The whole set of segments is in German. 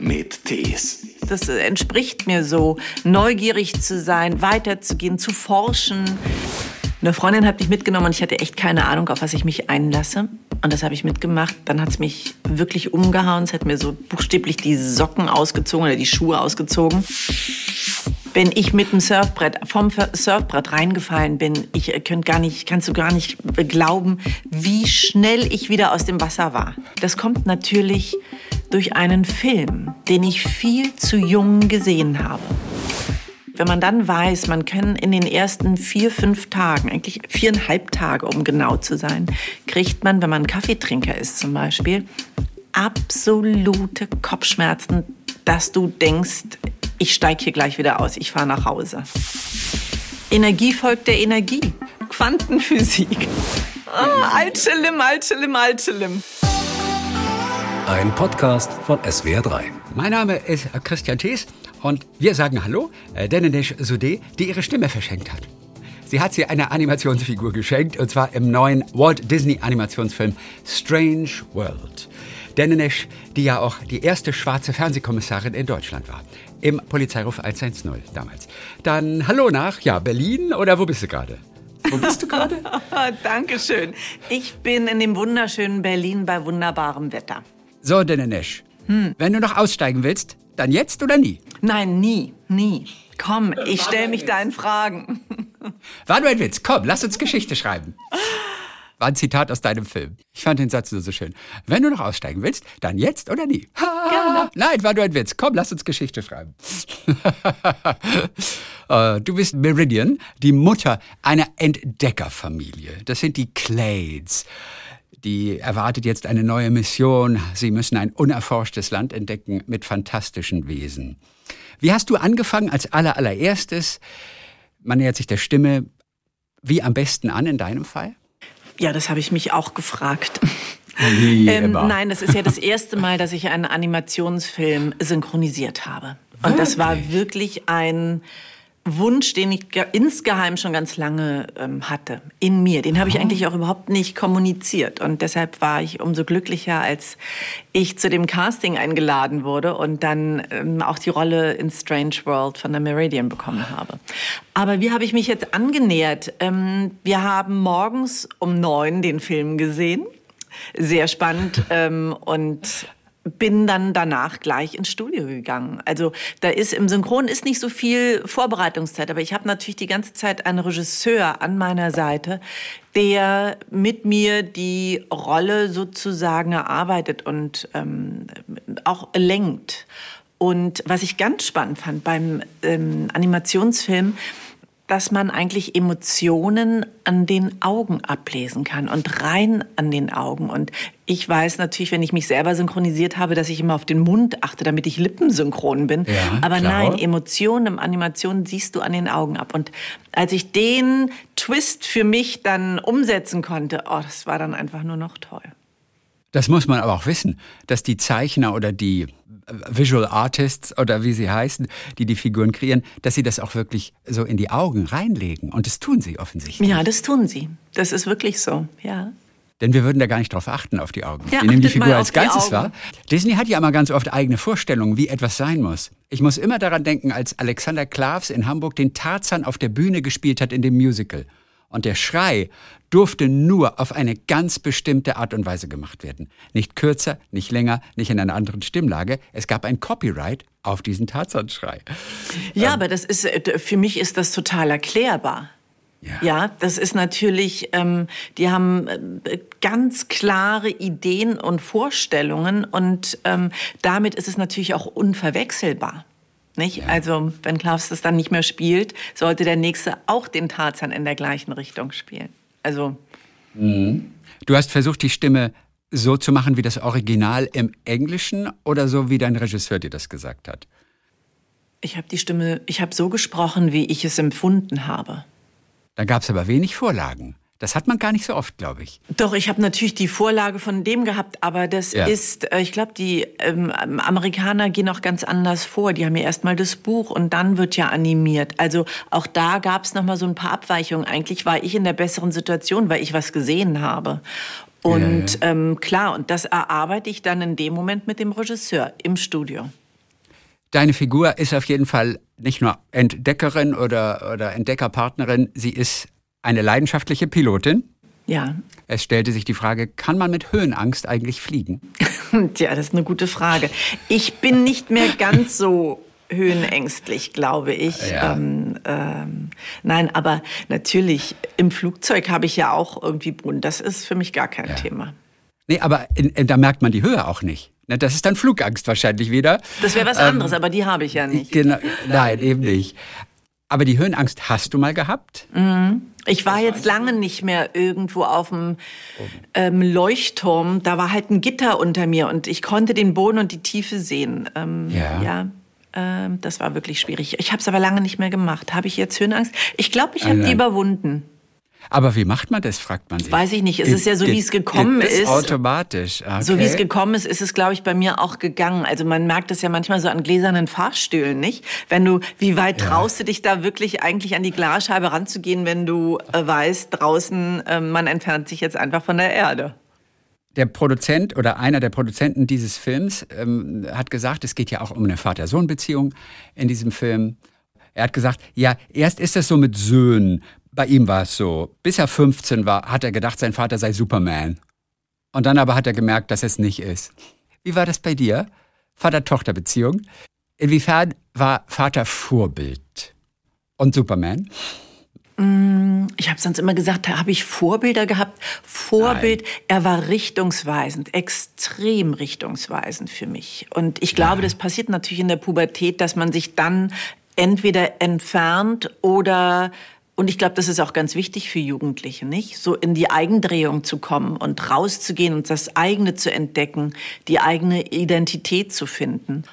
mit Tees. Das entspricht mir so, neugierig zu sein, weiterzugehen, zu forschen. Eine Freundin hat mich mitgenommen und ich hatte echt keine Ahnung, auf was ich mich einlasse. Und das habe ich mitgemacht. Dann hat es mich wirklich umgehauen. Es hat mir so buchstäblich die Socken ausgezogen oder die Schuhe ausgezogen. Wenn ich mit dem Surfbrett, vom Surfbrett reingefallen bin, ich äh, könnt gar nicht, kannst du gar nicht glauben, wie schnell ich wieder aus dem Wasser war. Das kommt natürlich durch einen Film, den ich viel zu jung gesehen habe. Wenn man dann weiß, man kann in den ersten vier, fünf Tagen, eigentlich viereinhalb Tage, um genau zu sein, kriegt man, wenn man Kaffeetrinker ist zum Beispiel, absolute Kopfschmerzen, dass du denkst, ich steige hier gleich wieder aus, ich fahre nach Hause. Energie folgt der Energie. Quantenphysik. Oh, Altschelim, Altschelim, Altschelim. Ein Podcast von SWR3. Mein Name ist Christian Thees und wir sagen Hallo, äh, Denenesh Sudé, die ihre Stimme verschenkt hat. Sie hat sie eine Animationsfigur geschenkt, und zwar im neuen Walt Disney Animationsfilm Strange World. Denenesh, die ja auch die erste schwarze Fernsehkommissarin in Deutschland war. Im Polizeiruf 110 damals. Dann hallo nach, ja, Berlin oder wo bist du gerade? Wo bist du gerade? Dankeschön. Ich bin in dem wunderschönen Berlin bei wunderbarem Wetter. So, Denenesh, hm. wenn du noch aussteigen willst, dann jetzt oder nie? Nein, nie, nie. Komm, ich stelle mich deinen Fragen. War nur ein Witz. Komm, lass uns Geschichte schreiben. War ein Zitat aus deinem Film. Ich fand den Satz nur so schön. Wenn du noch aussteigen willst, dann jetzt oder nie? Gerne. Nein, war nur ein Witz. Komm, lass uns Geschichte schreiben. Äh, du bist Meridian, die Mutter einer Entdeckerfamilie. Das sind die Clades die erwartet jetzt eine neue Mission. Sie müssen ein unerforschtes Land entdecken mit fantastischen Wesen. Wie hast du angefangen als allererstes? Man nähert sich der Stimme. Wie am besten an in deinem Fall? Ja, das habe ich mich auch gefragt. Ähm, nein, das ist ja das erste Mal, dass ich einen Animationsfilm synchronisiert habe. Und das war wirklich ein Wunsch, den ich insgeheim schon ganz lange ähm, hatte, in mir. Den habe ich eigentlich auch überhaupt nicht kommuniziert. Und deshalb war ich umso glücklicher, als ich zu dem Casting eingeladen wurde und dann ähm, auch die Rolle in Strange World von der Meridian bekommen habe. Aber wie habe ich mich jetzt angenähert? Ähm, wir haben morgens um neun den Film gesehen. Sehr spannend. Ähm, und bin dann danach gleich ins Studio gegangen. Also da ist im Synchron ist nicht so viel Vorbereitungszeit, aber ich habe natürlich die ganze Zeit einen Regisseur an meiner Seite, der mit mir die Rolle sozusagen erarbeitet und ähm, auch lenkt. Und was ich ganz spannend fand beim ähm, Animationsfilm, dass man eigentlich Emotionen an den Augen ablesen kann und rein an den Augen. Und ich weiß natürlich, wenn ich mich selber synchronisiert habe, dass ich immer auf den Mund achte, damit ich lippensynchron bin. Ja, Aber klar. nein, Emotionen im Animation siehst du an den Augen ab. Und als ich den Twist für mich dann umsetzen konnte, oh, das war dann einfach nur noch toll. Das muss man aber auch wissen, dass die Zeichner oder die Visual Artists oder wie sie heißen, die die Figuren kreieren, dass sie das auch wirklich so in die Augen reinlegen. Und das tun sie offensichtlich. Ja, das tun sie. Das ist wirklich so, ja. Denn wir würden da gar nicht drauf achten, auf die Augen. Ja, wir nehmen die Figur als Ganzes wahr. Disney hat ja immer ganz oft eigene Vorstellungen, wie etwas sein muss. Ich muss immer daran denken, als Alexander Klavs in Hamburg den Tarzan auf der Bühne gespielt hat in dem Musical. Und der Schrei durfte nur auf eine ganz bestimmte Art und Weise gemacht werden. Nicht kürzer, nicht länger, nicht in einer anderen Stimmlage. Es gab ein Copyright auf diesen Tarzanschrei. Ja, ähm, aber das ist, äh, für mich ist das total erklärbar. Ja. ja, das ist natürlich, ähm, die haben äh, ganz klare Ideen und Vorstellungen und ähm, damit ist es natürlich auch unverwechselbar. Nicht? Ja. Also, wenn Klaus das dann nicht mehr spielt, sollte der Nächste auch den Tarzan in der gleichen Richtung spielen. Also. Mhm. Du hast versucht, die Stimme so zu machen wie das Original im Englischen oder so wie dein Regisseur dir das gesagt hat? Ich habe die Stimme, ich habe so gesprochen, wie ich es empfunden habe. Da gab es aber wenig Vorlagen. Das hat man gar nicht so oft, glaube ich. Doch, ich habe natürlich die Vorlage von dem gehabt, aber das ja. ist, äh, ich glaube, die ähm, Amerikaner gehen auch ganz anders vor. Die haben ja erstmal das Buch und dann wird ja animiert. Also auch da gab es nochmal so ein paar Abweichungen. Eigentlich war ich in der besseren Situation, weil ich was gesehen habe. Und ja, ja. Ähm, klar, und das erarbeite ich dann in dem Moment mit dem Regisseur im Studio. Deine Figur ist auf jeden Fall nicht nur Entdeckerin oder, oder Entdeckerpartnerin, sie ist eine leidenschaftliche Pilotin. Ja. Es stellte sich die Frage, kann man mit Höhenangst eigentlich fliegen? Tja, das ist eine gute Frage. Ich bin nicht mehr ganz so höhenängstlich, glaube ich. Ja. Ähm, ähm, nein, aber natürlich, im Flugzeug habe ich ja auch irgendwie Boden. Das ist für mich gar kein Ja. Thema. Nee, aber in, in, da merkt man die Höhe auch nicht. Ne, Das ist dann Flugangst wahrscheinlich wieder. Das wäre was Ähm, anderes, aber die habe ich ja nicht. Genau, nein, eben nicht. Aber die Höhenangst hast du mal gehabt? Ich war jetzt lange nicht mehr irgendwo auf dem ähm, Leuchtturm. Da war halt ein Gitter unter mir und ich konnte den Boden und die Tiefe sehen. Ähm, Ja. ja ähm, das war wirklich schwierig. Ich habe es aber lange nicht mehr gemacht. Habe ich jetzt Höhenangst? Ich glaube, ich habe die überwunden. Aber wie macht man das, fragt man sich. Weiß ich nicht. Es ist ja so, wie es gekommen das ist. automatisch. Okay. So wie es gekommen ist, ist es, glaube ich, bei mir auch gegangen. Also man merkt es ja manchmal so an gläsernen Fahrstühlen, nicht? Wenn du, wie weit Ja. traust du dich da wirklich eigentlich an die Glasscheibe ranzugehen, wenn du äh, weißt, draußen, äh, man entfernt sich jetzt einfach von der Erde? Der Produzent oder einer der Produzenten dieses Films ähm, hat gesagt, es geht ja auch um eine Vater-Sohn-Beziehung in diesem Film. Er hat gesagt, ja, erst ist das so mit Söhnen. Bei ihm war es so. Bis er 15 war, hat er gedacht, sein Vater sei Superman. Und dann aber hat er gemerkt, dass es nicht ist. Wie war das bei dir? Vater-Tochter-Beziehung. Inwiefern war Vater Vorbild? Und Superman? Ich habe sonst immer gesagt, habe ich Vorbilder gehabt? Vorbild, er war richtungsweisend, extrem richtungsweisend für mich. Und ich glaube, das passiert natürlich in der Pubertät, dass man sich dann entweder entfernt oder und ich glaube, das ist auch ganz wichtig für Jugendliche, nicht? So in die Eigendrehung zu kommen und rauszugehen und das eigene zu entdecken, die eigene Identität zu finden.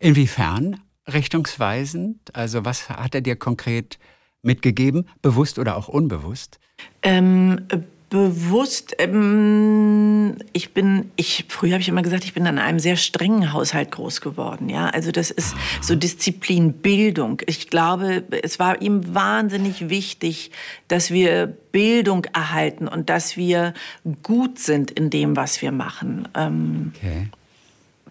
Inwiefern richtungsweisend? Also was hat er dir konkret mitgegeben, bewusst oder auch unbewusst? Ähm, äh, bewusst, ähm, ich bin, ich, früher habe ich immer gesagt, ich bin in einem sehr strengen Haushalt groß geworden, ja. Also das ist so Disziplin, Bildung. Ich glaube, es war ihm wahnsinnig wichtig, dass wir Bildung erhalten und dass wir gut sind in dem, was wir machen. Ähm, Okay.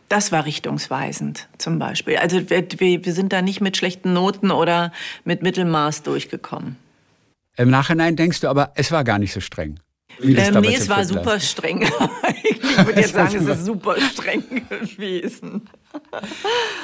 das war richtungsweisend zum Beispiel. Also wir, wir wir sind da nicht mit schlechten Noten oder mit Mittelmaß durchgekommen. Im Nachhinein denkst du aber, es war gar nicht so streng. Ähm, nee, es war super streng. ich würde jetzt sagen, es ist super streng gewesen.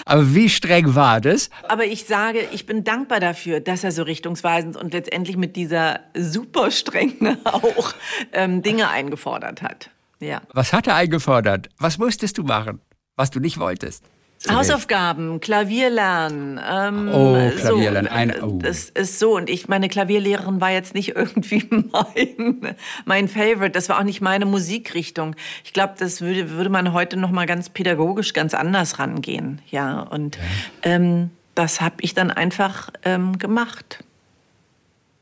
Aber wie streng war das? Aber ich sage, ich bin dankbar dafür, dass er so richtungsweisend und letztendlich mit dieser super strengen auch ähm, Dinge eingefordert hat. Ja. Was hat er eingefordert? Was musstest du machen, was du nicht wolltest? Hausaufgaben, Klavier lernen. Ähm, Oh, Klavier lernen, So, ein- oh. Das ist so. Und ich, meine Klavierlehrerin war jetzt nicht irgendwie mein, mein Favorite. Das war auch nicht meine Musikrichtung. Ich glaube, das würde, würde man heute noch mal ganz pädagogisch ganz anders rangehen. Ja, und Ähm, das habe ich dann einfach ähm, gemacht.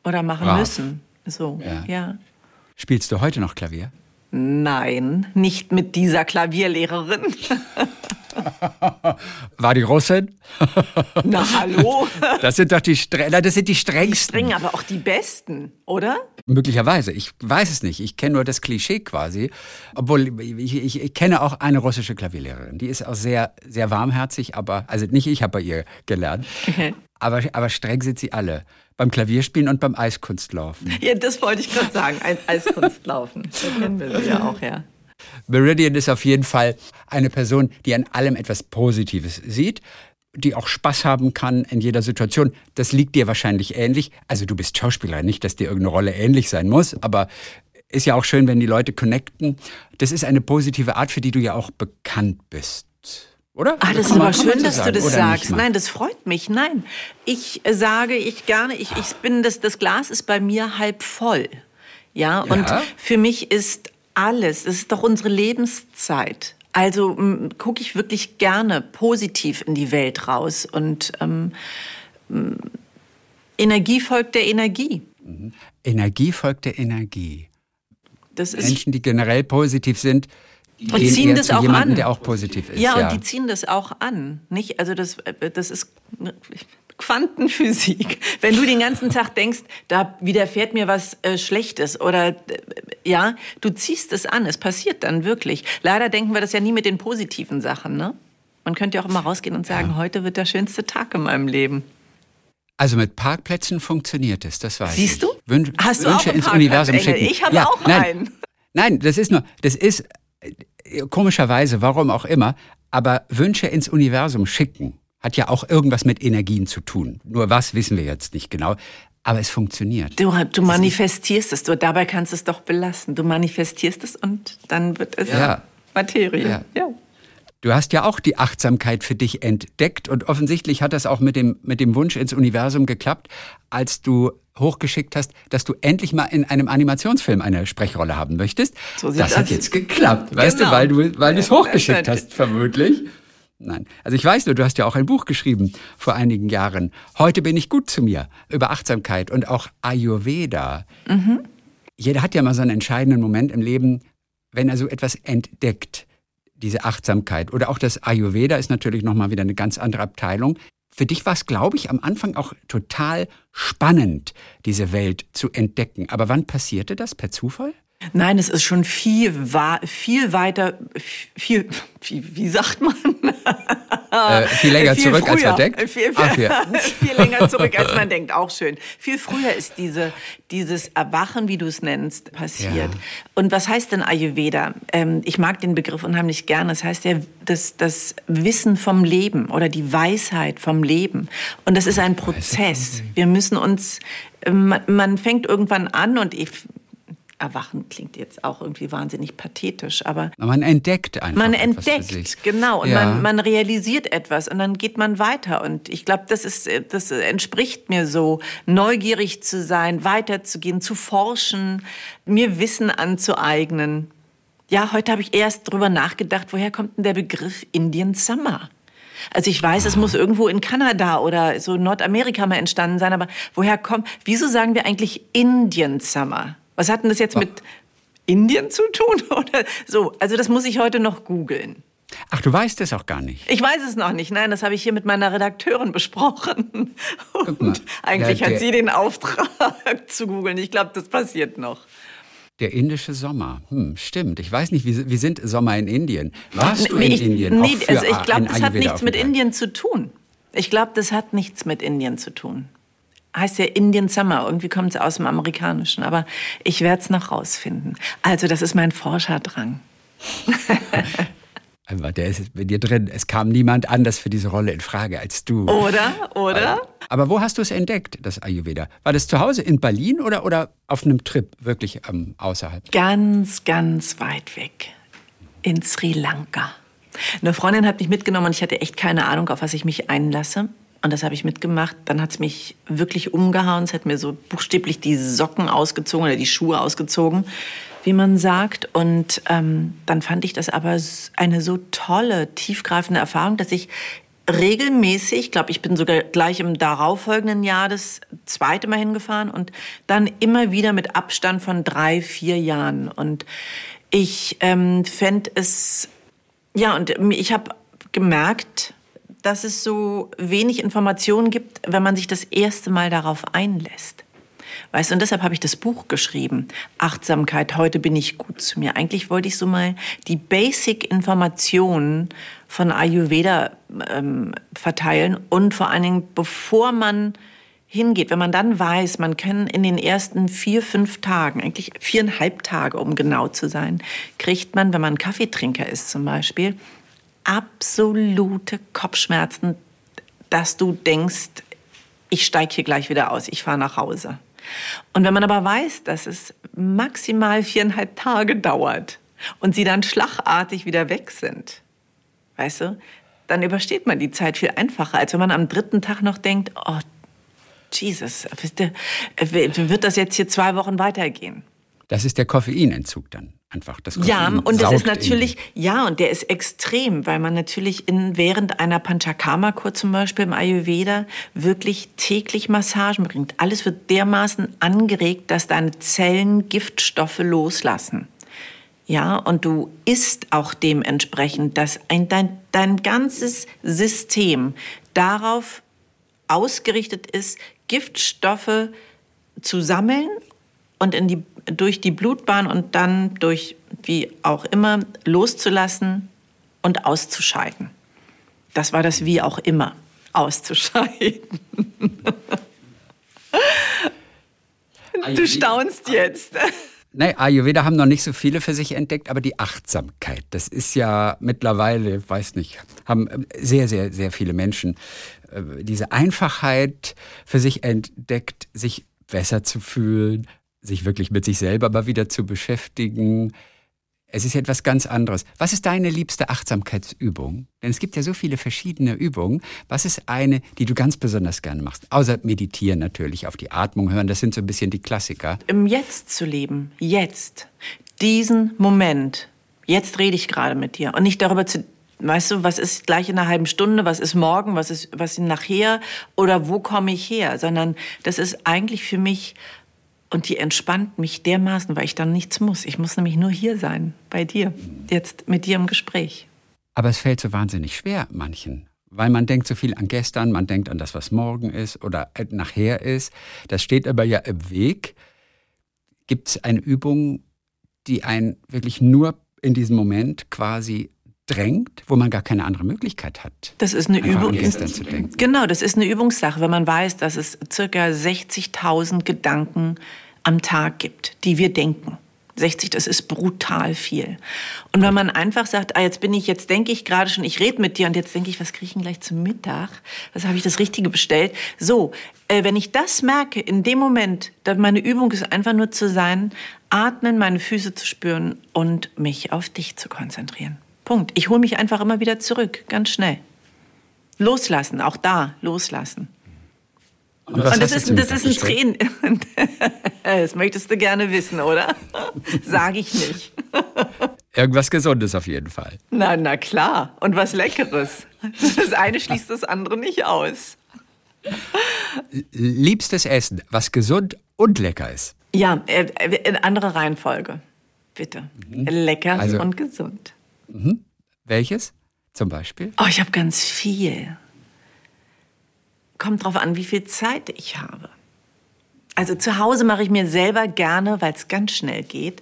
Oder machen Brav. müssen. So, Ja. ja. Spielst du heute noch Klavier? Nein, nicht mit dieser Klavierlehrerin. War die Russin? Na, hallo? Das sind doch die, Stre das sind die strengsten. Streng, aber auch die Besten, oder? Möglicherweise. Ich weiß es nicht. Ich kenne nur das Klischee quasi. Obwohl, ich, ich, ich kenne auch eine russische Klavierlehrerin. Die ist auch sehr, sehr warmherzig, aber, also nicht ich habe bei ihr gelernt. Aber, aber streng sind sie alle. Beim Klavierspielen und beim Eiskunstlaufen. Ja, das wollte ich gerade sagen. Ein Eiskunstlaufen. Da kennen wir sie ja auch, ja. Meridian ist auf jeden Fall eine Person, die an allem etwas Positives sieht, die auch Spaß haben kann in jeder Situation. Das liegt dir wahrscheinlich ähnlich. Also du bist Schauspielerin, nicht, dass dir irgendeine Rolle ähnlich sein muss, aber ist ja auch schön, wenn die Leute connecten. Das ist eine positive Art, für die du ja auch bekannt bist. Oder? Ah, das ist aber schön, dass du sagen, das oder sagst. Nein, das freut mich. Nein, ich äh, sage ich gerne, ich, ich bin das, das Glas ist bei mir halb voll. Ja, und Ja. für mich ist alles, es ist doch unsere Lebenszeit. Also gucke ich wirklich gerne positiv in die Welt raus und ähm, Energie folgt der Energie. Energie folgt der Energie. Das ist Menschen, die generell positiv sind, Und ziehen das auch jemandem, an. der auch positiv ist. Ja, und die ziehen das auch an, nicht? Also das, das ist Quantenphysik. Wenn du den ganzen Tag denkst, da widerfährt mir was äh, Schlechtes oder äh, ja, du ziehst es an, es passiert dann wirklich. Leider denken wir das ja nie mit den positiven Sachen, ne? Man könnte ja auch immer rausgehen und sagen, ja. heute wird der schönste Tag in meinem Leben. Also mit Parkplätzen funktioniert es, das weiß Siehst ich. du? Wün Hast du Wünsche auch ins Universum schicken. Ich habe ja, auch nein, einen. Nein, das ist nur, das ist äh, komischerweise, warum auch immer, aber Wünsche ins Universum schicken hat ja auch irgendwas mit Energien zu tun. Nur was wissen wir jetzt nicht genau. Aber es funktioniert. Du, du manifestierst es, du, dabei kannst du es doch belassen. Du manifestierst es und dann wird es ja. Materie. Ja. ja. Du hast ja auch die Achtsamkeit für dich entdeckt und offensichtlich hat das auch mit dem, mit dem Wunsch ins Universum geklappt, als du hochgeschickt hast, dass du endlich mal in einem Animationsfilm eine Sprechrolle haben möchtest. So das hat jetzt geklappt, weißt genau. du, weil du weil du es hochgeschickt hast, vermutlich. Nein. Also ich weiß nur, du hast ja auch ein Buch geschrieben vor einigen Jahren. Heute bin ich gut zu mir über Achtsamkeit und auch Ayurveda. Mhm. Jeder hat ja mal so einen entscheidenden Moment im Leben, wenn er so etwas entdeckt, diese Achtsamkeit. Oder auch das Ayurveda ist natürlich nochmal wieder eine ganz andere Abteilung. Für dich war es, glaube ich, am Anfang auch total spannend, diese Welt zu entdecken. Aber wann passierte das? Per Zufall? Nein, es ist schon viel, viel weiter, viel, viel wie sagt man? Äh, viel länger viel zurück, früher. als man denkt. Viel, Ach, ja. viel länger zurück, als man denkt. Auch schön. Viel früher ist diese, dieses Erwachen, wie du es nennst, passiert. Ja. Und was heißt denn Ayurveda? Ähm, ich mag den Begriff unheimlich gerne. Das heißt ja das, das Wissen vom Leben oder die Weisheit vom Leben. Und das ist ein Prozess. Wir müssen uns, man, man fängt irgendwann an und ich, Erwachen klingt jetzt auch irgendwie wahnsinnig pathetisch, aber man entdeckt einfach. Man entdeckt, genau, und ja. man, man realisiert etwas und dann geht man weiter. Und ich glaube, das ist, das entspricht mir so, neugierig zu sein, weiterzugehen, zu forschen, mir Wissen anzueignen. Ja, heute habe ich erst drüber nachgedacht, woher kommt denn der Begriff Indian Summer? Also ich weiß, es muss irgendwo in Kanada oder so Nordamerika mal entstanden sein, aber woher kommt, wieso sagen wir eigentlich Indian Summer? Was hat denn das jetzt mit Indien zu tun? Oder so, also das muss ich heute noch googeln. Ach, du weißt es auch gar nicht. Ich weiß es noch nicht. Nein, das habe ich hier mit meiner Redakteurin besprochen. Und eigentlich ja, hat sie den Auftrag zu googeln. Ich glaube, das passiert noch. Der indische Sommer. Hm, stimmt. Ich weiß nicht, wie, wie sind Sommer in Indien? Warst du nee, in ich, Indien? Nee, also ich glaube, das hat nichts mit Indien zu tun. Ich glaube, das hat nichts mit Indien zu tun heißt ja Indian Summer. Irgendwie kommt es aus dem Amerikanischen. Aber ich werde es noch rausfinden. Also, das ist mein Forscherdrang. Der ist mit dir drin. Es kam niemand anders für diese Rolle in Frage als du. Oder? Oder? Aber wo hast du es entdeckt, das Ayurveda? War das zu Hause in Berlin oder, oder auf einem Trip wirklich ähm, außerhalb? Ganz, ganz weit weg. In Sri Lanka. Eine Freundin hat mich mitgenommen und ich hatte echt keine Ahnung, auf was ich mich einlasse. Und das habe ich mitgemacht. Dann hat es mich wirklich umgehauen. Es hat mir so buchstäblich die Socken ausgezogen oder die Schuhe ausgezogen, wie man sagt. Und ähm, dann fand ich das aber eine so tolle, tiefgreifende Erfahrung, dass ich regelmäßig, glaube, ich bin sogar gleich im darauffolgenden Jahr das zweite Mal hingefahren und dann immer wieder mit Abstand von drei, vier Jahren. Und ich ähm, fände es, ja, und ich habe gemerkt, dass es so wenig Informationen gibt, wenn man sich das erste Mal darauf einlässt. Weißt du, und deshalb habe ich das Buch geschrieben. Achtsamkeit, heute bin ich gut zu mir. Eigentlich wollte ich so mal die Basic-Informationen von Ayurveda ähm, verteilen und vor allen Dingen, bevor man hingeht, wenn man dann weiß, man kann in den ersten vier, fünf Tagen, eigentlich viereinhalb Tage, um genau zu sein, kriegt man, wenn man Kaffeetrinker ist zum Beispiel, absolute Kopfschmerzen, dass du denkst, ich steige hier gleich wieder aus, ich fahre nach Hause. Und wenn man aber weiß, dass es maximal viereinhalb Tage dauert und sie dann schlagartig wieder weg sind, weißt du, dann übersteht man die Zeit viel einfacher, als wenn man am dritten Tag noch denkt, oh, Jesus, wird das jetzt hier zwei Wochen weitergehen? Das ist der Koffeinentzug dann einfach. Das Koffein ja, und das ist natürlich, ja, und der ist extrem, weil man natürlich in, während einer Panchakarma-Kur zum Beispiel im Ayurveda wirklich täglich Massagen bringt. Alles wird dermaßen angeregt, dass deine Zellen Giftstoffe loslassen. Ja, und du isst auch dementsprechend, dass ein, dein, dein ganzes System darauf ausgerichtet ist, Giftstoffe zu sammeln und in die durch die Blutbahn und dann durch wie auch immer loszulassen und auszuscheiden. Das war das wie auch immer auszuscheiden. du staunst jetzt. Nein, Ayurveda haben noch nicht so viele für sich entdeckt, aber die Achtsamkeit, das ist ja mittlerweile, weiß nicht, haben sehr, sehr, sehr viele Menschen äh, diese Einfachheit für sich entdeckt, sich besser zu fühlen, sich wirklich mit sich selber mal wieder zu beschäftigen, es ist etwas ganz anderes. Was ist deine liebste Achtsamkeitsübung? Denn es gibt ja so viele verschiedene Übungen. Was ist eine, die du ganz besonders gerne machst? Außer meditieren natürlich, auf die Atmung hören, das sind so ein bisschen die Klassiker. Im Jetzt zu leben, jetzt, diesen Moment. Jetzt rede ich gerade mit dir und nicht darüber zu Weißt du, was ist gleich in einer halben Stunde, was ist morgen, was ist was ist nachher oder wo komme ich her, sondern das ist eigentlich für mich und die entspannt mich dermaßen, weil ich dann nichts muss. Ich muss nämlich nur hier sein, bei dir, jetzt mit dir im Gespräch. Aber es fällt so wahnsinnig schwer manchen, weil man denkt so viel an gestern, man denkt an das, was morgen ist oder nachher ist. Das steht aber ja im Weg. Gibt es eine Übung, die einen wirklich nur in diesem Moment quasi drängt, wo man gar keine andere Möglichkeit hat. Das ist eine Übung. Genau, das ist eine Übungssache, wenn man weiß, dass es circa 60.000 Gedanken am Tag gibt, die wir denken. 60, das ist brutal viel. Und wenn man einfach sagt, ah, jetzt bin ich, jetzt denke ich gerade schon, ich rede mit dir und jetzt denke ich, was kriege ich denn gleich zum Mittag? Was habe ich das Richtige bestellt? So, äh, wenn ich das merke, in dem Moment, dann meine Übung ist einfach nur zu sein, atmen, meine Füße zu spüren und mich auf dich zu konzentrieren. Punkt. Ich hole mich einfach immer wieder zurück, ganz schnell. Loslassen, auch da, loslassen. Und, und das, ist, das ist ein Tränen. das möchtest du gerne wissen, oder? Sag ich nicht. Irgendwas Gesundes auf jeden Fall. Na, na klar. Und was Leckeres. Das eine schließt das andere nicht aus. Liebstes Essen, was gesund und lecker ist. Ja, äh, in anderer Reihenfolge. Bitte. Mhm. Lecker also, und gesund. Mhm. Welches zum Beispiel? Oh, ich habe ganz viel kommt drauf an, wie viel Zeit ich habe. Also zu Hause mache ich mir selber gerne, weil es ganz schnell geht,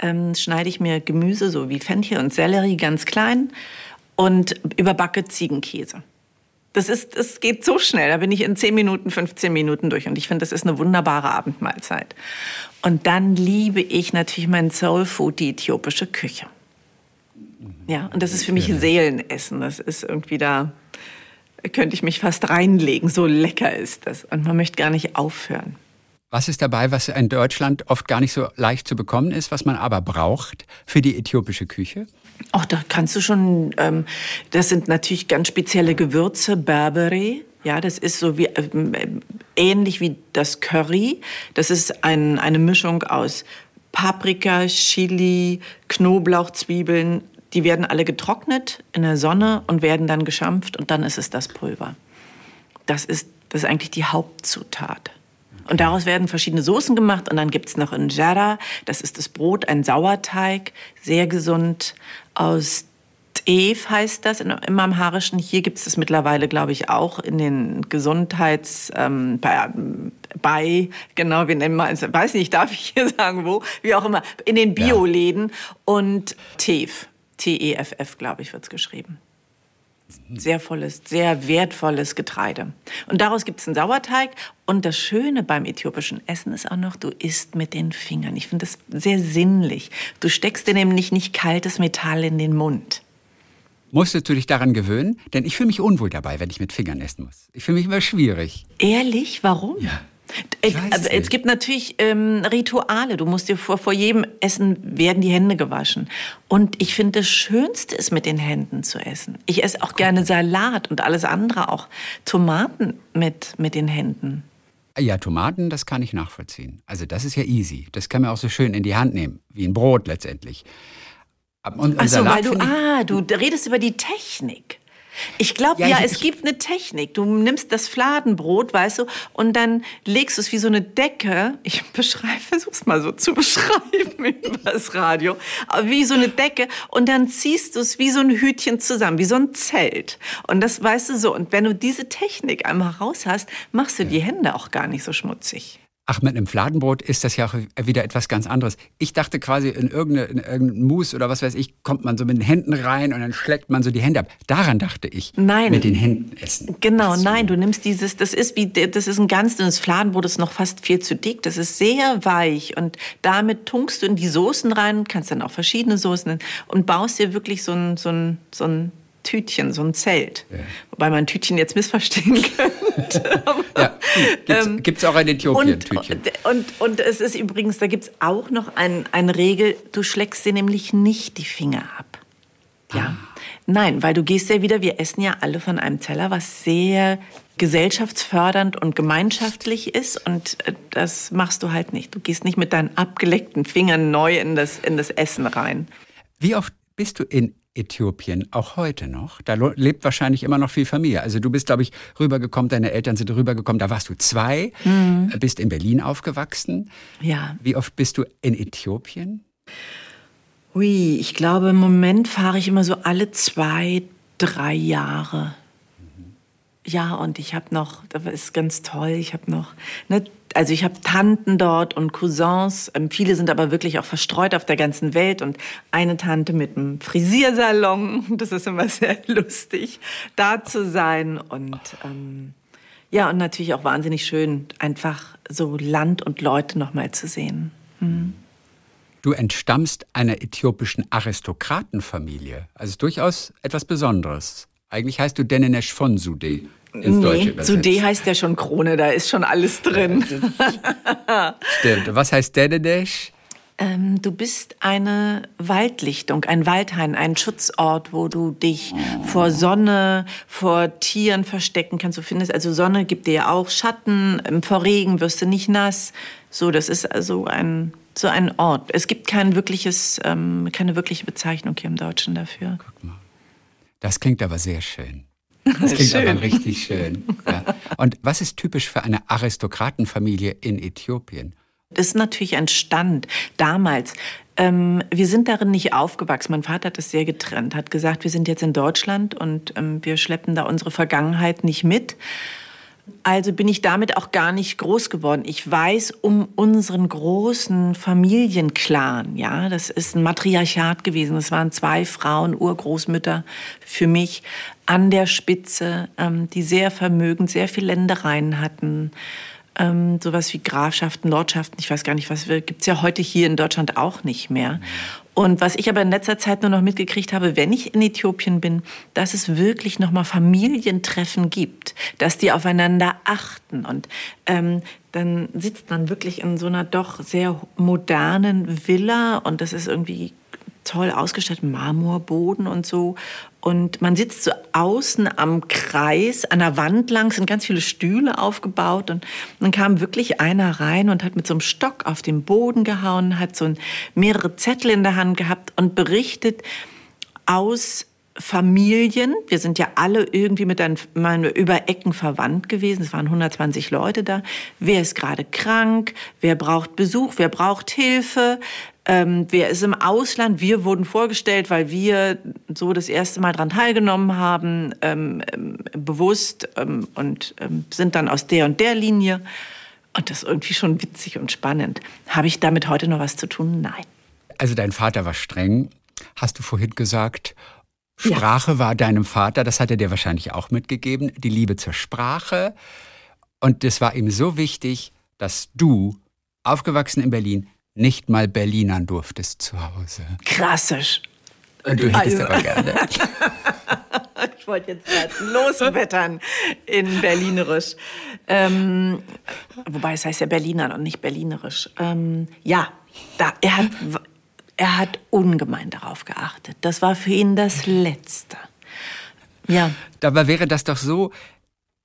ähm, schneide ich mir Gemüse, so wie Fenchel und Sellerie, ganz klein und überbacke Ziegenkäse. Das, ist, das geht so schnell, da bin ich in 10 Minuten, 15 Minuten durch und ich finde, das ist eine wunderbare Abendmahlzeit. Und dann liebe ich natürlich mein Soul Food, die äthiopische Küche. Ja, und das ist für mich Seelenessen. Das ist irgendwie da, könnte ich mich fast reinlegen. So lecker ist das. Und man möchte gar nicht aufhören. Was ist dabei, was in Deutschland oft gar nicht so leicht zu bekommen ist, was man aber braucht für die äthiopische Küche? Ach, da kannst du schon, ähm, das sind natürlich ganz spezielle Gewürze, Berbere. Ja, das ist so wie, äh, ähnlich wie das Curry. Das ist ein, eine Mischung aus Paprika, Chili, Knoblauch, Zwiebeln, die werden alle getrocknet in der Sonne und werden dann geschampft und dann ist es das Pulver. Das ist, das ist eigentlich die Hauptzutat. Und daraus werden verschiedene Soßen gemacht und dann gibt es noch Injera, das ist das Brot, ein Sauerteig, sehr gesund aus Teef heißt das im Amharischen. Hier gibt es das mittlerweile, glaube ich, auch in den Gesundheits... Ähm, bei, bei, genau, wie nennen wir es, weiß nicht, darf ich hier sagen, wo, wie auch immer, in den Bioläden und Teef. T-E-F-F, glaube ich, wird es geschrieben. Sehr volles, sehr wertvolles Getreide. Und daraus gibt es einen Sauerteig. Und das Schöne beim äthiopischen Essen ist auch noch, du isst mit den Fingern. Ich finde das sehr sinnlich. Du steckst dir nämlich nicht kaltes Metall in den Mund. Musstest du dich daran gewöhnen? Denn ich fühle mich unwohl dabei, wenn ich mit Fingern essen muss. Ich fühle mich immer schwierig. Ehrlich? Warum? Ja. Es, also, es gibt natürlich ähm, Rituale. Du musst dir vor, vor jedem Essen werden die Hände gewaschen. Und ich finde, das Schönste ist, mit den Händen zu essen. Ich esse auch gerne Salat und alles andere, auch Tomaten mit, mit den Händen. Ja, Tomaten, das kann ich nachvollziehen. Also das ist ja easy. Das kann man auch so schön in die Hand nehmen, wie ein Brot letztendlich. Und, und Ach so, weil du, ah, du redest über die Technik. Ich glaube, ja, ja es gibt eine Technik. Du nimmst das Fladenbrot, weißt du, und dann legst du es wie so eine Decke. Ich beschreibe, versuch's mal so zu beschreiben über das Radio. Wie so eine Decke. Und dann ziehst du es wie so ein Hütchen zusammen, wie so ein Zelt. Und das weißt du so. Und wenn du diese Technik einmal raus hast, machst du die Hände auch gar nicht so schmutzig. Ach, mit einem Fladenbrot ist das ja auch wieder etwas ganz anderes. Ich dachte quasi, in irgendein irgendeine Mousse oder was weiß ich, kommt man so mit den Händen rein und dann schlägt man so die Hände ab. Daran dachte ich. Nein. Mit den Händen essen. Genau, so. nein, du nimmst dieses, das ist wie, das ist ein ganz dünnes Fladenbrot, das ist noch fast viel zu dick, das ist sehr weich und damit tunkst du in die Soßen rein, kannst dann auch verschiedene Soßen und baust dir wirklich so ein, so ein, so ein Tütchen, so ein Zelt. Ja. Wobei man Tütchen jetzt missverstehen könnte. ja, gibt es ähm, auch ein Äthiopien-Tütchen. Und, und, und, es ist übrigens, da gibt es auch noch ein, eine Regel, du schlägst dir nämlich nicht die Finger ab. Ja. Ah. Nein, weil du gehst ja wieder, wir essen ja alle von einem Teller, was sehr gesellschaftsfördernd und gemeinschaftlich ist und äh, das machst du halt nicht. Du gehst nicht mit deinen abgeleckten Fingern neu in das, in das Essen rein. Wie oft bist du in Äthiopien, auch heute noch. Da lebt wahrscheinlich immer noch viel Familie. Also du bist, glaube ich, rübergekommen, deine Eltern sind rübergekommen, da warst du zwei, mhm. bist in Berlin aufgewachsen. Ja. Wie oft bist du in Äthiopien? Ui, ich glaube, im Moment fahre ich immer so alle zwei, drei Jahre. Ja, und ich habe noch, das ist ganz toll, ich habe noch, ne, also ich habe Tanten dort und Cousins, ähm, viele sind aber wirklich auch verstreut auf der ganzen Welt und eine Tante mit einem Frisiersalon, das ist immer sehr lustig, da zu sein und ähm, ja, und natürlich auch wahnsinnig schön, einfach so Land und Leute nochmal zu sehen. Hm. Du entstammst einer äthiopischen Aristokratenfamilie, also durchaus etwas Besonderes. Eigentlich heißt du Denenesh von Ins Deutsche nee, Sude heißt ja schon Krone, da ist schon alles drin. Stimmt. Was heißt Denenesh? Ähm, du bist eine Waldlichtung, ein Waldhain, ein Schutzort, wo du dich oh. vor Sonne, vor Tieren verstecken kannst. Du findest, also Sonne gibt dir ja auch Schatten, ähm, vor Regen wirst du nicht nass. So, das ist also ein so ein Ort. Es gibt kein wirkliches, ähm, keine wirkliche Bezeichnung hier im Deutschen dafür. Guck mal. Das klingt aber sehr schön. Das klingt schön. aber richtig schön. Ja. Und was ist typisch für eine Aristokratenfamilie in Äthiopien? Das ist natürlich ein Stand damals. Ähm, wir sind darin nicht aufgewachsen. Mein Vater hat das sehr getrennt, hat gesagt, wir sind jetzt in Deutschland und ähm, wir schleppen da unsere Vergangenheit nicht mit. Also bin ich damit auch gar nicht groß geworden. Ich weiß um unseren großen Familienclan. Ja, das ist ein Matriarchat gewesen. Das waren zwei Frauen, Urgroßmütter für mich an der Spitze, ähm, die sehr vermögend, sehr viel Ländereien hatten. Ähm, sowas wie Grafschaften, Lordschaften, ich weiß gar nicht, was gibt es ja heute hier in Deutschland auch nicht mehr. Und was ich aber in letzter Zeit nur noch mitgekriegt habe, wenn ich in Äthiopien bin, dass es wirklich noch mal Familientreffen gibt, dass die aufeinander achten. Und ähm, dann sitzt man wirklich in so einer doch sehr modernen Villa und das ist irgendwie toll ausgestattet, Marmorboden und so. Und man sitzt so außen am Kreis, an der Wand lang, sind ganz viele Stühle aufgebaut. Und dann kam wirklich einer rein und hat mit so einem Stock auf den Boden gehauen, hat so mehrere Zettel in der Hand gehabt und berichtet aus Familien. Wir sind ja alle irgendwie mit ein, über Ecken verwandt gewesen. Es waren 120 Leute da. Wer ist gerade krank? Wer braucht Besuch? Wer braucht Hilfe? Ähm, wer ist im Ausland? Wir wurden vorgestellt, weil wir so das erste Mal daran teilgenommen haben, ähm, ähm, bewusst ähm, und ähm, sind dann aus der und der Linie. Und das ist irgendwie schon witzig und spannend. Habe ich damit heute noch was zu tun? Nein. Also dein Vater war streng, hast du vorhin gesagt. Sprache ja. war deinem Vater, das hat er dir wahrscheinlich auch mitgegeben, die Liebe zur Sprache. Und das war ihm so wichtig, dass du, aufgewachsen in Berlin, nicht mal Berlinern durftest zu Hause. Krassisch. Und du hättest also. aber gerne. ich wollte jetzt loswettern in Berlinerisch. Ähm, wobei es heißt ja Berlinern und nicht Berlinerisch. Ähm, ja, da, er, hat, er hat ungemein darauf geachtet. Das war für ihn das Letzte. Ja. Dabei wäre das doch so,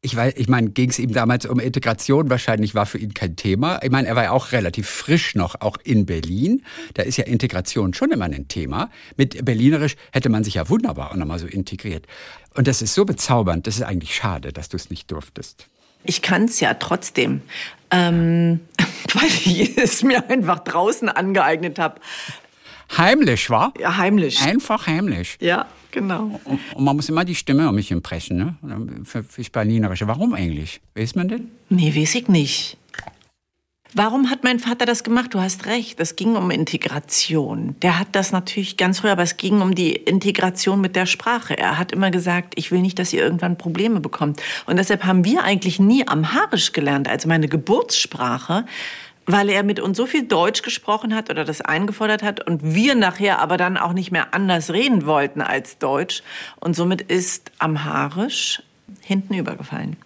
ich weiß, ich meine, ging es ihm damals um Integration? Wahrscheinlich war für ihn kein Thema. Ich meine, er war ja auch relativ frisch noch, auch in Berlin. Da ist ja Integration schon immer ein Thema. Mit Berlinerisch hätte man sich ja wunderbar auch nochmal so integriert. Und das ist so bezaubernd, das ist eigentlich schade, dass du es nicht durftest. Ich kann es ja trotzdem, ähm, weil ich es mir einfach draußen angeeignet habe. Heimlich, wa? Ja, heimlich. Einfach heimlich. Ja, genau. Und, und man muss immer die Stimme um mich impressen, ne? Für, fürs Berlinerische. Warum eigentlich? Weiß man denn? Nee, weiß ich nicht. Warum hat mein Vater das gemacht? Du hast recht, es ging um Integration. Der hat das natürlich ganz früh, aber es ging um die Integration mit der Sprache. Er hat immer gesagt, ich will nicht, dass ihr irgendwann Probleme bekommt. Und deshalb haben wir eigentlich nie Amharisch gelernt, also meine Geburtssprache, weil er mit uns so viel Deutsch gesprochen hat oder das eingefordert hat und wir nachher aber dann auch nicht mehr anders reden wollten als Deutsch. Und somit ist Amharisch hinten übergefallen.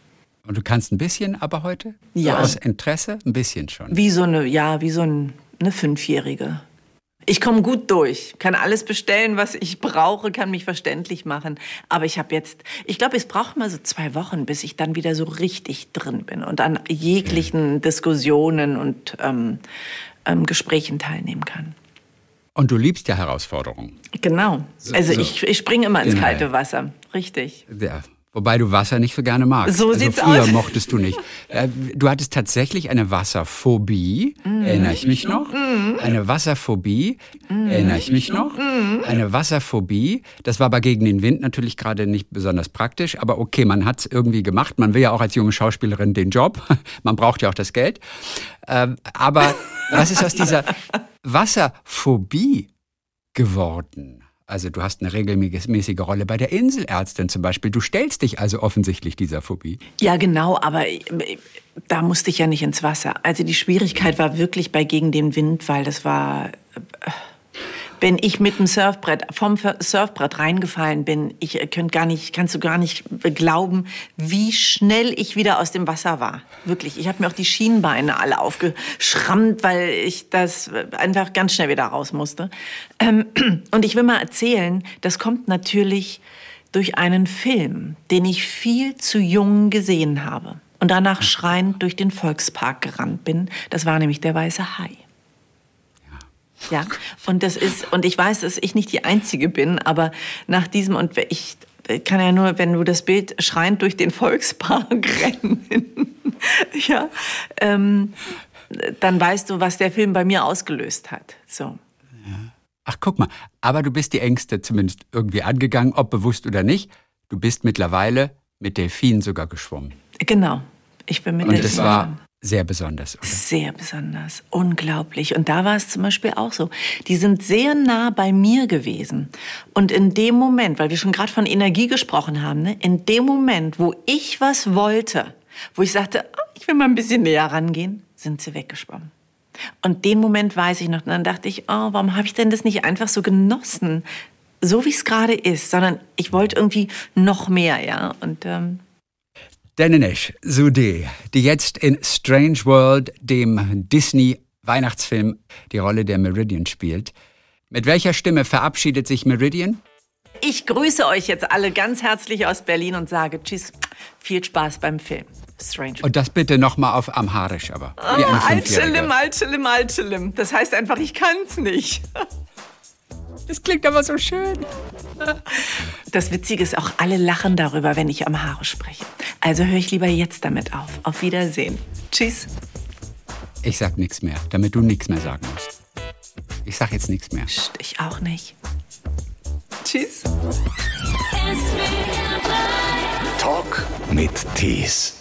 Und du kannst ein bisschen aber heute? Ja. So aus Interesse? Ein bisschen schon. Wie so eine, ja, wie so ein, eine Fünfjährige. Ich komme gut durch, kann alles bestellen, was ich brauche, kann mich verständlich machen. Aber ich habe jetzt, ich glaube, es braucht mal so zwei Wochen, bis ich dann wieder so richtig drin bin und an jeglichen Diskussionen und ähm, ähm, Gesprächen teilnehmen kann. Und du liebst ja Herausforderungen. Genau. Also so. ich, ich springe immer ins Genau. kalte Wasser. Richtig. Ja. Wobei du Wasser nicht so gerne magst. So also sieht's früher aus. mochtest du nicht. Äh, Du hattest tatsächlich eine Wasserphobie, Mhm. erinnere ich mich noch. Eine Wasserphobie, erinnere ich mich noch. Mhm. Eine Wasserphobie, das war aber gegen den Wind natürlich gerade nicht besonders praktisch, aber okay, man hat es irgendwie gemacht. Man will ja auch als junge Schauspielerin den Job. Man braucht ja auch das Geld. Ähm, Aber was ist aus dieser Wasserphobie geworden? Also du hast eine regelmäßige Rolle bei der Inselärztin zum Beispiel. Du stellst dich also offensichtlich dieser Phobie. Ja, genau, aber äh, da musste ich ja nicht ins Wasser. Also die Schwierigkeit war wirklich bei gegen den Wind, weil das war, äh, wenn ich mit dem Surfbrett vom Surfbrett reingefallen bin, ich äh, könnt gar nicht, kannst du gar nicht glauben, wie schnell ich wieder aus dem Wasser war. Wirklich, ich habe mir auch die Schienbeine alle aufgeschrammt, weil ich das einfach ganz schnell wieder raus musste. Ähm, Und ich will mal erzählen, das kommt natürlich durch einen Film, den ich viel zu jung gesehen habe und danach schreiend durch den Volkspark gerannt bin. Das war nämlich der weiße Hai. Ja, und das ist, und ich weiß, dass ich nicht die Einzige bin, aber nach diesem, und ich kann ja nur, wenn du das Bild schreiend durch den Volkspark rennen, ja, ähm, dann weißt du, was der Film bei mir ausgelöst hat. So. Ach, guck mal, aber du bist die Ängste zumindest irgendwie angegangen, ob bewusst oder nicht. Du bist mittlerweile mit Delfinen sogar geschwommen. Genau. Ich bin mit Und das war sehr besonders, oder? Sehr besonders, unglaublich. Und da war es zum Beispiel auch so. Die sind sehr nah bei mir gewesen. Und in dem Moment, weil wir schon gerade von Energie gesprochen haben, ne, in dem Moment, wo ich was wollte, wo ich sagte, ah, ich will mal ein bisschen näher rangehen, sind sie weggeschwommen. Und den Moment weiß ich noch. Und dann dachte ich, oh, warum habe ich denn das nicht einfach so genossen, so wie es gerade ist, sondern ich wollte irgendwie noch mehr, ja. Und ähm, Danesh Sudé, die jetzt in Strange World, dem Disney-Weihnachtsfilm, die Rolle der Meridian spielt. Mit welcher Stimme verabschiedet sich Meridian? Ich grüße euch jetzt alle ganz herzlich aus Berlin und sage Tschüss, viel Spaß beim Film. Strange. Und das bitte nochmal auf Amharisch, aber. Fünfjähriger. Altschilim, Altschilim, Altschilim. Das heißt einfach, ich kann's nicht. Das klingt aber so schön. Das Witzige ist auch, alle lachen darüber, wenn ich am Haare spreche. Also höre ich lieber jetzt damit auf. Auf Wiedersehen. Tschüss. Ich sag nichts mehr, damit du nichts mehr sagen musst. Ich sag jetzt nichts mehr. Psst, ich auch nicht. Tschüss. Talk mit Tees.